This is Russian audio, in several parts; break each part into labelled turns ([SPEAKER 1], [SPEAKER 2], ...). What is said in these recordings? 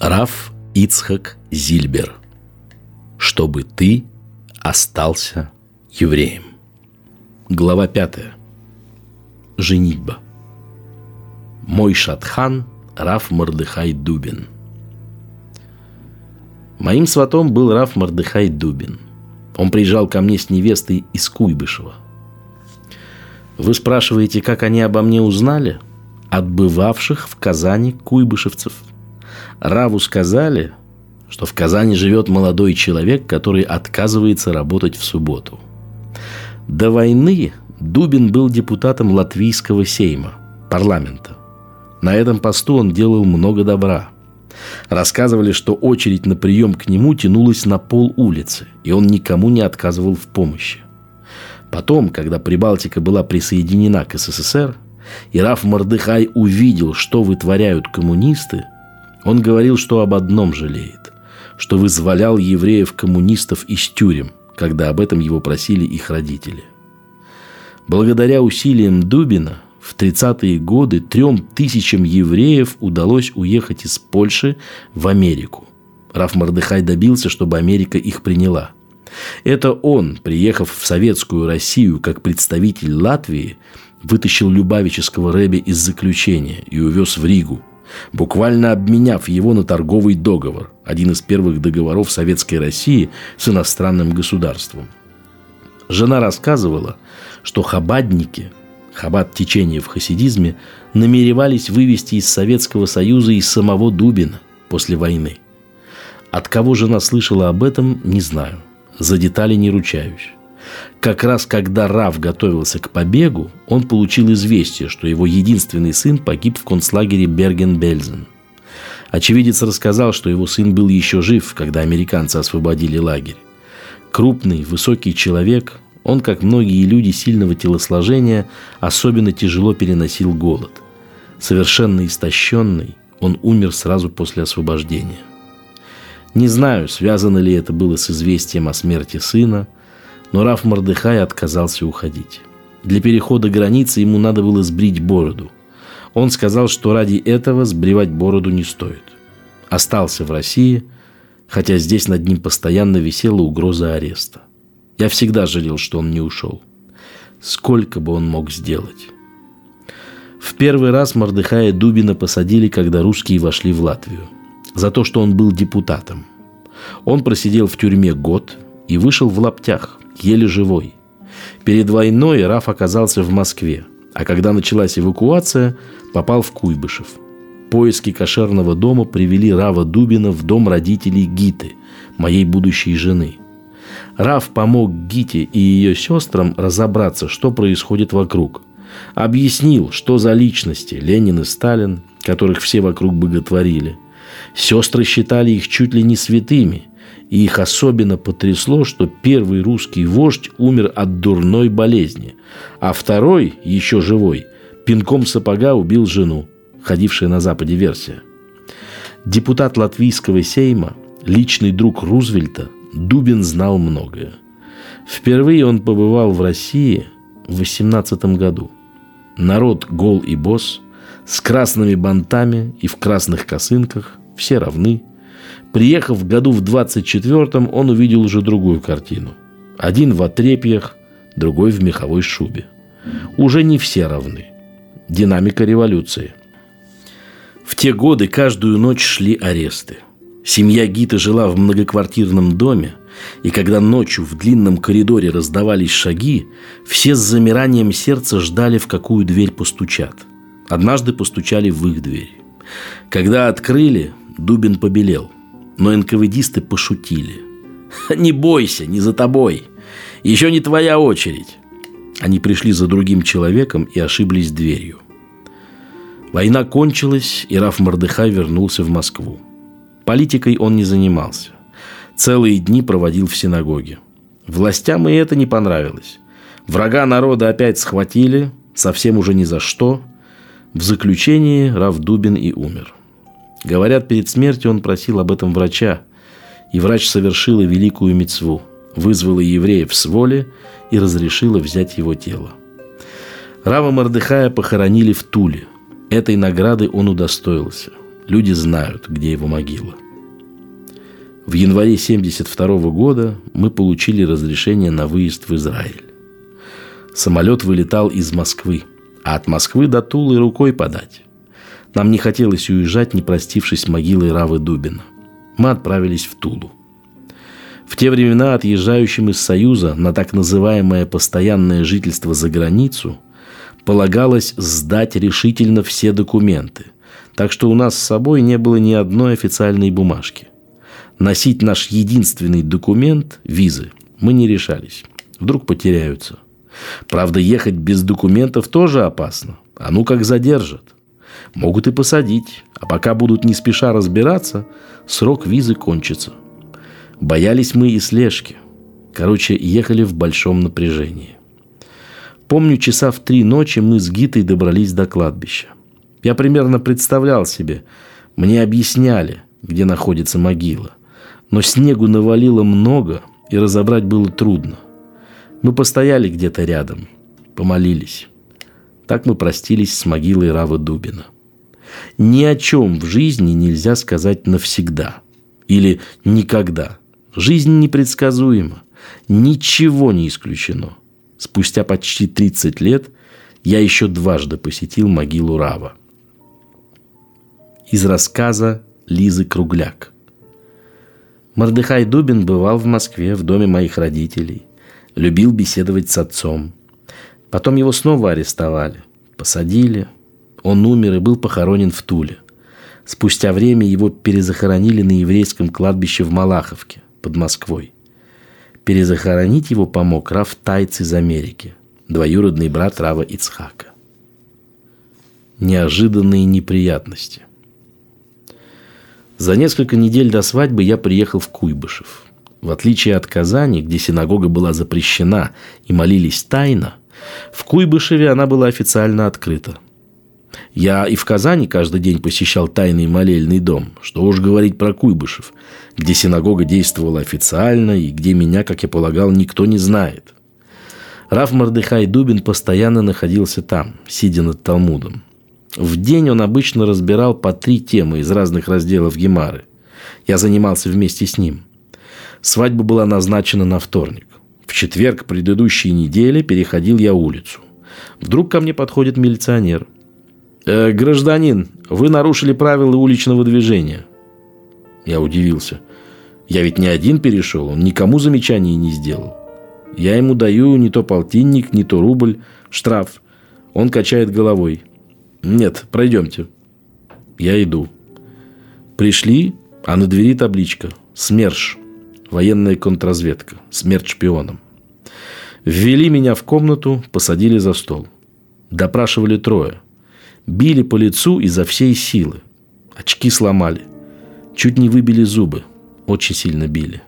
[SPEAKER 1] Раф Ицхак Зильбер. Чтобы ты остался евреем. Глава пятая. Женитьба. Мой шатхан Раф Мордыхай Дубин. Моим сватом был Раф Мордыхай Дубин. Он приезжал ко мне с невестой из Куйбышева. Вы спрашиваете, как они обо мне узнали? От бывавших в Казани куйбышевцев – Раву сказали, что в Казани живет молодой человек, который отказывается работать в субботу. До войны Дубин был депутатом Латвийского сейма, парламента. На этом посту он делал много добра. Рассказывали, что очередь на прием к нему тянулась на пол улицы, и он никому не отказывал в помощи. Потом, когда Прибалтика была присоединена к СССР, и Раф Мордыхай увидел, что вытворяют коммунисты – он говорил, что об одном жалеет, что вызволял евреев-коммунистов из тюрем, когда об этом его просили их родители. Благодаря усилиям Дубина в 30-е годы трем тысячам евреев удалось уехать из Польши в Америку. Раф Мордыхай добился, чтобы Америка их приняла. Это он, приехав в советскую Россию как представитель Латвии, вытащил Любавического Рэбе из заключения и увез в Ригу, буквально обменяв его на торговый договор, один из первых договоров Советской России с иностранным государством. Жена рассказывала, что хабадники, хабад течения в хасидизме, намеревались вывести из Советского Союза и самого Дубина после войны. От кого жена слышала об этом, не знаю. За детали не ручаюсь. Как раз когда Рав готовился к побегу, он получил известие, что его единственный сын погиб в концлагере Берген-Бельзен. Очевидец рассказал, что его сын был еще жив, когда американцы освободили лагерь. Крупный, высокий человек, он, как многие люди сильного телосложения, особенно тяжело переносил голод. Совершенно истощенный, он умер сразу после освобождения. Не знаю, связано ли это было с известием о смерти сына – но Раф Мордыхай отказался уходить. Для перехода границы ему надо было сбрить бороду. Он сказал, что ради этого сбривать бороду не стоит. Остался в России, хотя здесь над ним постоянно висела угроза ареста. Я всегда жалел, что он не ушел. Сколько бы он мог сделать? В первый раз Мордыхая Дубина посадили, когда русские вошли в Латвию. За то, что он был депутатом. Он просидел в тюрьме год и вышел в лаптях еле живой. Перед войной Раф оказался в Москве, а когда началась эвакуация, попал в Куйбышев. Поиски кошерного дома привели Рава Дубина в дом родителей Гиты, моей будущей жены. Рав помог Гите и ее сестрам разобраться, что происходит вокруг. Объяснил, что за личности Ленин и Сталин, которых все вокруг боготворили. Сестры считали их чуть ли не святыми – и их особенно потрясло, что первый русский вождь умер от дурной болезни, а второй, еще живой, пинком сапога убил жену, ходившая на Западе версия. Депутат латвийского сейма, личный друг Рузвельта, Дубин знал многое. Впервые он побывал в России в 18 году. Народ гол и босс, с красными бантами и в красных косынках, все равны – Приехав в году в 24-м, он увидел уже другую картину. Один в отрепьях, другой в меховой шубе. Уже не все равны. Динамика революции. В те годы каждую ночь шли аресты. Семья Гита жила в многоквартирном доме, и когда ночью в длинном коридоре раздавались шаги, все с замиранием сердца ждали, в какую дверь постучат. Однажды постучали в их дверь. Когда открыли, Дубин побелел – но НКВДисты пошутили. «Не бойся, не за тобой. Еще не твоя очередь». Они пришли за другим человеком и ошиблись дверью. Война кончилась, и Раф Мордыхай вернулся в Москву. Политикой он не занимался. Целые дни проводил в синагоге. Властям и это не понравилось. Врага народа опять схватили, совсем уже ни за что. В заключении Раф Дубин и умер. Говорят, перед смертью он просил об этом врача, и врач совершила великую мецву, вызвала евреев с воли и разрешила взять его тело. Рава Мордыхая похоронили в Туле. Этой награды он удостоился. люди знают, где его могила. В январе 1972 года мы получили разрешение на выезд в Израиль. Самолет вылетал из Москвы, а от Москвы до Тулы рукой подать. Нам не хотелось уезжать, не простившись с могилой Равы Дубина. Мы отправились в Тулу. В те времена отъезжающим из Союза на так называемое постоянное жительство за границу полагалось сдать решительно все документы, так что у нас с собой не было ни одной официальной бумажки. Носить наш единственный документ – визы – мы не решались. Вдруг потеряются. Правда, ехать без документов тоже опасно. А ну как задержат. Могут и посадить. А пока будут не спеша разбираться, срок визы кончится – Боялись мы и слежки. Короче, ехали в большом напряжении. Помню, часа в три ночи мы с Гитой добрались до кладбища. Я примерно представлял себе, мне объясняли, где находится могила. Но снегу навалило много, и разобрать было трудно. Мы постояли где-то рядом, помолились. Так мы простились с могилой Равы Дубина. Ни о чем в жизни нельзя сказать навсегда или никогда – Жизнь непредсказуема. Ничего не исключено. Спустя почти 30 лет я еще дважды посетил могилу Рава. Из рассказа Лизы Кругляк. Мордыхай Дубин бывал в Москве в доме моих родителей. Любил беседовать с отцом. Потом его снова арестовали. Посадили. Он умер и был похоронен в Туле. Спустя время его перезахоронили на еврейском кладбище в Малаховке под Москвой. Перезахоронить его помог Раф Тайц из Америки, двоюродный брат Рава Ицхака. Неожиданные неприятности. За несколько недель до свадьбы я приехал в Куйбышев. В отличие от Казани, где синагога была запрещена и молились тайно, в Куйбышеве она была официально открыта – я и в Казани каждый день посещал тайный молельный дом, что уж говорить про Куйбышев, где синагога действовала официально и где меня, как я полагал, никто не знает. Раф Мордыхай Дубин постоянно находился там, сидя над Талмудом. В день он обычно разбирал по три темы из разных разделов Гемары. Я занимался вместе с ним. Свадьба была назначена на вторник. В четверг предыдущей недели переходил я улицу. Вдруг ко мне подходит милиционер – Э, гражданин, вы нарушили правила уличного движения. Я удивился. Я ведь не один перешел, он никому замечаний не сделал. Я ему даю не то полтинник, не то рубль, штраф. Он качает головой. Нет, пройдемте. Я иду. Пришли, а на двери табличка «СМЕРШ». Военная контрразведка. Смерть шпионам. Ввели меня в комнату, посадили за стол. Допрашивали трое – Били по лицу изо всей силы. Очки сломали. Чуть не выбили зубы. Очень сильно били.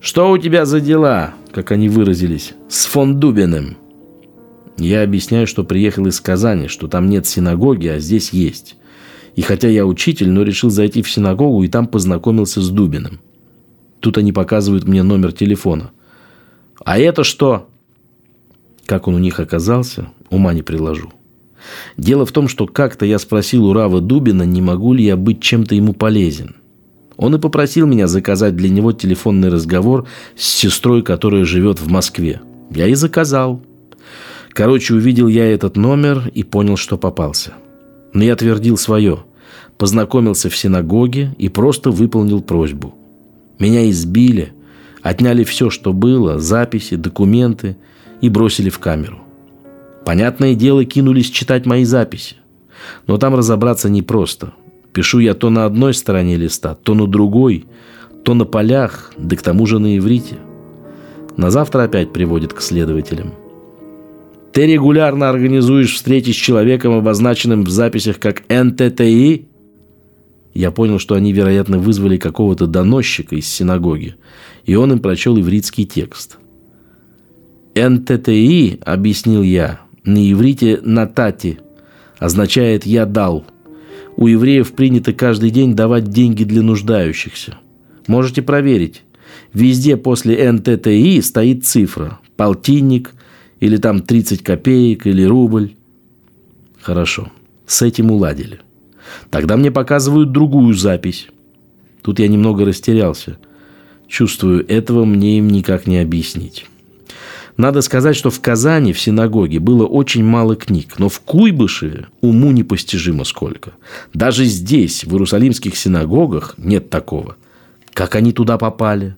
[SPEAKER 1] «Что у тебя за дела?» Как они выразились. «С фон Дубиным». Я объясняю, что приехал из Казани, что там нет синагоги, а здесь есть. И хотя я учитель, но решил зайти в синагогу и там познакомился с Дубиным. Тут они показывают мне номер телефона. «А это что?» Как он у них оказался, ума не приложу. Дело в том, что как-то я спросил у Рава Дубина, не могу ли я быть чем-то ему полезен. Он и попросил меня заказать для него телефонный разговор с сестрой, которая живет в Москве. Я и заказал. Короче, увидел я этот номер и понял, что попался. Но я твердил свое. Познакомился в синагоге и просто выполнил просьбу. Меня избили, отняли все, что было, записи, документы и бросили в камеру. Понятное дело, кинулись читать мои записи. Но там разобраться непросто. Пишу я то на одной стороне листа, то на другой, то на полях, да к тому же на иврите. На завтра опять приводит к следователям. Ты регулярно организуешь встречи с человеком, обозначенным в записях как НТТИ? Я понял, что они, вероятно, вызвали какого-то доносчика из синагоги, и он им прочел ивритский текст. НТТИ, объяснил я, на иврите «натати» означает «я дал». У евреев принято каждый день давать деньги для нуждающихся. Можете проверить. Везде после НТТИ стоит цифра. Полтинник, или там 30 копеек, или рубль. Хорошо. С этим уладили. Тогда мне показывают другую запись. Тут я немного растерялся. Чувствую, этого мне им никак не объяснить. Надо сказать, что в Казани в синагоге было очень мало книг, но в Куйбышеве уму непостижимо сколько. Даже здесь, в иерусалимских синагогах, нет такого. Как они туда попали?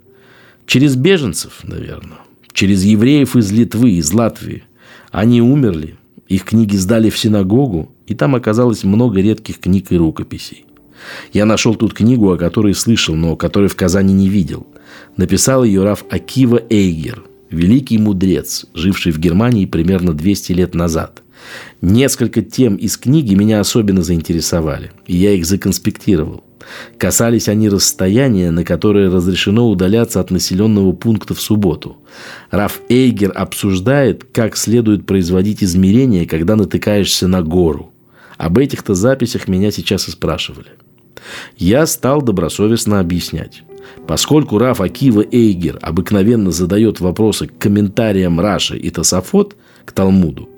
[SPEAKER 1] Через беженцев, наверное. Через евреев из Литвы, из Латвии. Они умерли, их книги сдали в синагогу, и там оказалось много редких книг и рукописей. Я нашел тут книгу, о которой слышал, но которой в Казани не видел. Написал ее Раф Акива Эйгер – великий мудрец, живший в Германии примерно 200 лет назад. Несколько тем из книги меня особенно заинтересовали, и я их законспектировал. Касались они расстояния, на которое разрешено удаляться от населенного пункта в субботу. Раф Эйгер обсуждает, как следует производить измерения, когда натыкаешься на гору. Об этих-то записях меня сейчас и спрашивали. Я стал добросовестно объяснять. Поскольку Раф Акива Эйгер обыкновенно задает вопросы к комментариям Раши и Тософот, к Талмуду,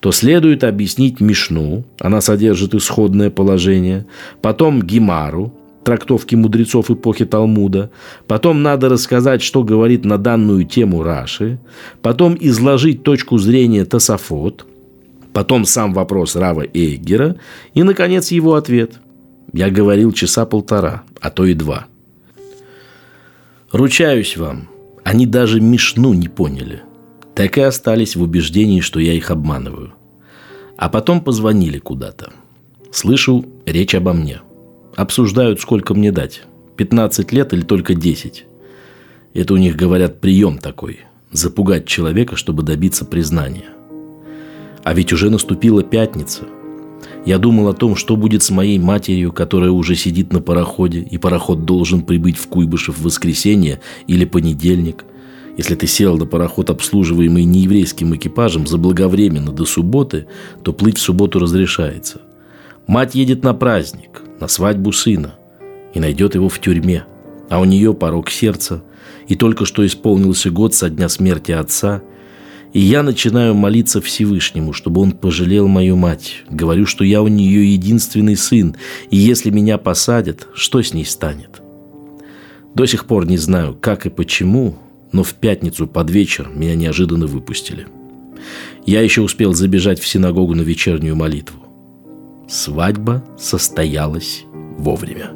[SPEAKER 1] то следует объяснить Мишну, она содержит исходное положение, потом Гимару, трактовки мудрецов эпохи Талмуда, потом надо рассказать, что говорит на данную тему Раши, потом изложить точку зрения Тософот, потом сам вопрос Рава Эйгера и, наконец, его ответ. Я говорил часа полтора, а то и два – Ручаюсь вам, они даже Мишну не поняли. Так и остались в убеждении, что я их обманываю. А потом позвонили куда-то. Слышу речь обо мне. Обсуждают, сколько мне дать. 15 лет или только 10. Это у них, говорят, прием такой. Запугать человека, чтобы добиться признания. А ведь уже наступила пятница – я думал о том, что будет с моей матерью, которая уже сидит на пароходе, и пароход должен прибыть в Куйбышев в воскресенье или понедельник. Если ты сел на пароход, обслуживаемый нееврейским экипажем, заблаговременно до субботы, то плыть в субботу разрешается. Мать едет на праздник, на свадьбу сына, и найдет его в тюрьме. А у нее порог сердца, и только что исполнился год со дня смерти отца – и я начинаю молиться Всевышнему, чтобы он пожалел мою мать. Говорю, что я у нее единственный сын, и если меня посадят, что с ней станет? До сих пор не знаю, как и почему, но в пятницу под вечер меня неожиданно выпустили. Я еще успел забежать в синагогу на вечернюю молитву. Свадьба состоялась вовремя.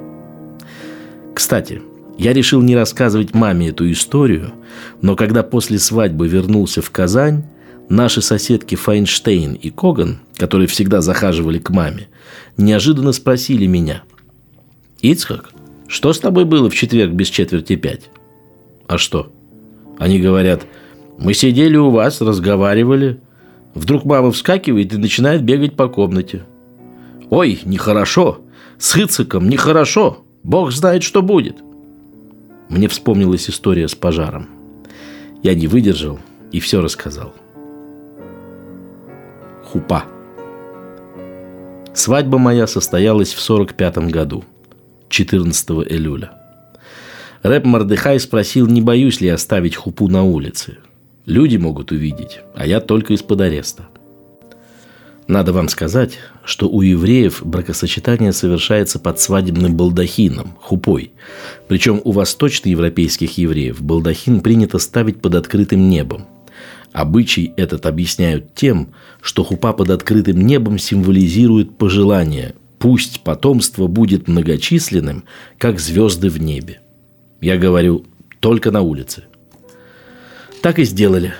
[SPEAKER 1] Кстати, я решил не рассказывать маме эту историю, но когда после свадьбы вернулся в Казань, наши соседки Файнштейн и Коган, которые всегда захаживали к маме, неожиданно спросили меня. «Ицхак, что с тобой было в четверг без четверти пять?» «А что?» Они говорят, «Мы сидели у вас, разговаривали. Вдруг мама вскакивает и начинает бегать по комнате. Ой, нехорошо! С Ицхаком нехорошо! Бог знает, что будет!» Мне вспомнилась история с пожаром. Я не выдержал и все рассказал. Хупа. Свадьба моя состоялась в 45 году, 14 июля. Рэп Мардыхай спросил, не боюсь ли оставить хупу на улице. Люди могут увидеть, а я только из-под ареста – надо вам сказать, что у евреев бракосочетание совершается под свадебным балдахином, хупой. Причем у восточноевропейских евреев балдахин принято ставить под открытым небом. Обычай этот объясняют тем, что хупа под открытым небом символизирует пожелание «пусть потомство будет многочисленным, как звезды в небе». Я говорю «только на улице». Так и сделали.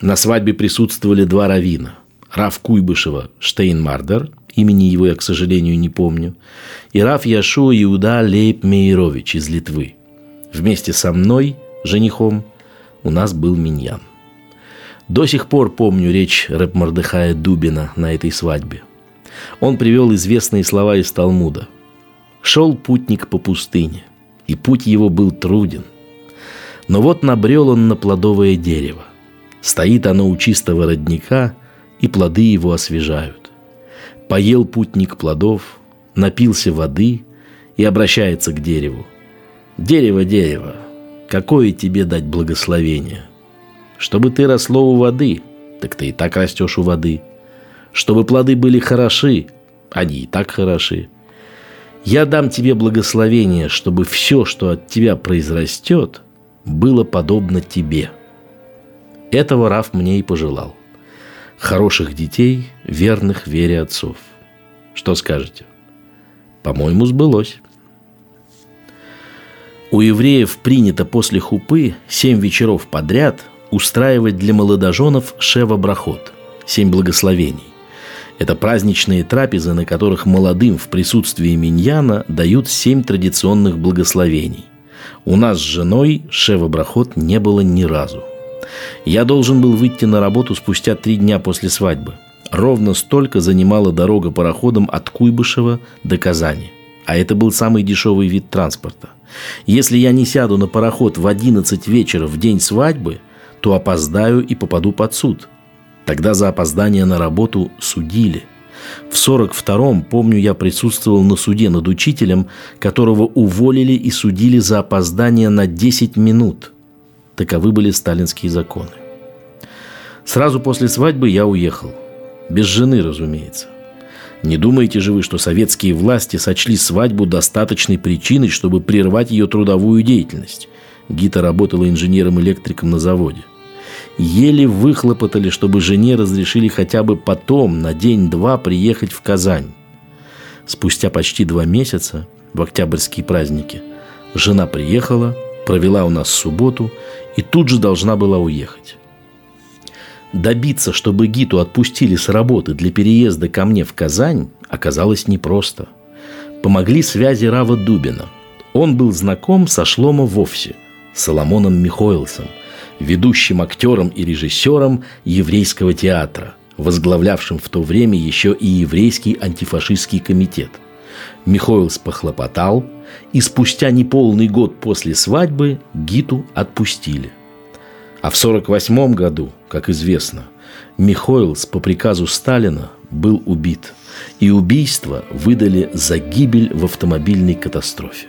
[SPEAKER 1] На свадьбе присутствовали два равина – Раф Куйбышева Штейнмардер, имени его я, к сожалению, не помню, и Раф Яшуа Иуда Лейб Мейрович из Литвы. Вместе со мной, женихом, у нас был миньян. До сих пор помню речь рэп Мордыхая Дубина на этой свадьбе. Он привел известные слова из Талмуда. «Шел путник по пустыне, и путь его был труден. Но вот набрел он на плодовое дерево. Стоит оно у чистого родника – и плоды его освежают. Поел путник плодов, напился воды и обращается к дереву. «Дерево, дерево, какое тебе дать благословение? Чтобы ты росло у воды, так ты и так растешь у воды. Чтобы плоды были хороши, они и так хороши. Я дам тебе благословение, чтобы все, что от тебя произрастет, было подобно тебе. Этого Раф мне и пожелал. Хороших детей, верных вере отцов. Что скажете? По-моему, сбылось. У евреев принято после хупы семь вечеров подряд устраивать для молодоженов шева-брахот – семь благословений. Это праздничные трапезы, на которых молодым в присутствии миньяна дают семь традиционных благословений. У нас с женой шева-брахот не было ни разу. Я должен был выйти на работу спустя три дня после свадьбы. Ровно столько занимала дорога пароходом от Куйбышева до Казани. А это был самый дешевый вид транспорта. Если я не сяду на пароход в 11 вечера в день свадьбы, то опоздаю и попаду под суд – Тогда за опоздание на работу судили. В 42-м, помню, я присутствовал на суде над учителем, которого уволили и судили за опоздание на 10 минут. Таковы были сталинские законы. Сразу после свадьбы я уехал. Без жены, разумеется. Не думаете же вы, что советские власти сочли свадьбу достаточной причиной, чтобы прервать ее трудовую деятельность? Гита работала инженером-электриком на заводе еле выхлопотали, чтобы жене разрешили хотя бы потом, на день-два, приехать в Казань. Спустя почти два месяца, в октябрьские праздники, жена приехала, провела у нас субботу и тут же должна была уехать. Добиться, чтобы Гиту отпустили с работы для переезда ко мне в Казань, оказалось непросто. Помогли связи Рава Дубина. Он был знаком со Шломо Вовсе, Соломоном Михоэлсом – ведущим актером и режиссером еврейского театра, возглавлявшим в то время еще и еврейский антифашистский комитет. Михоэлс похлопотал, и спустя неполный год после свадьбы Гиту отпустили. А в 1948 году, как известно, Михоэлс по приказу Сталина был убит, и убийство выдали за гибель в автомобильной катастрофе.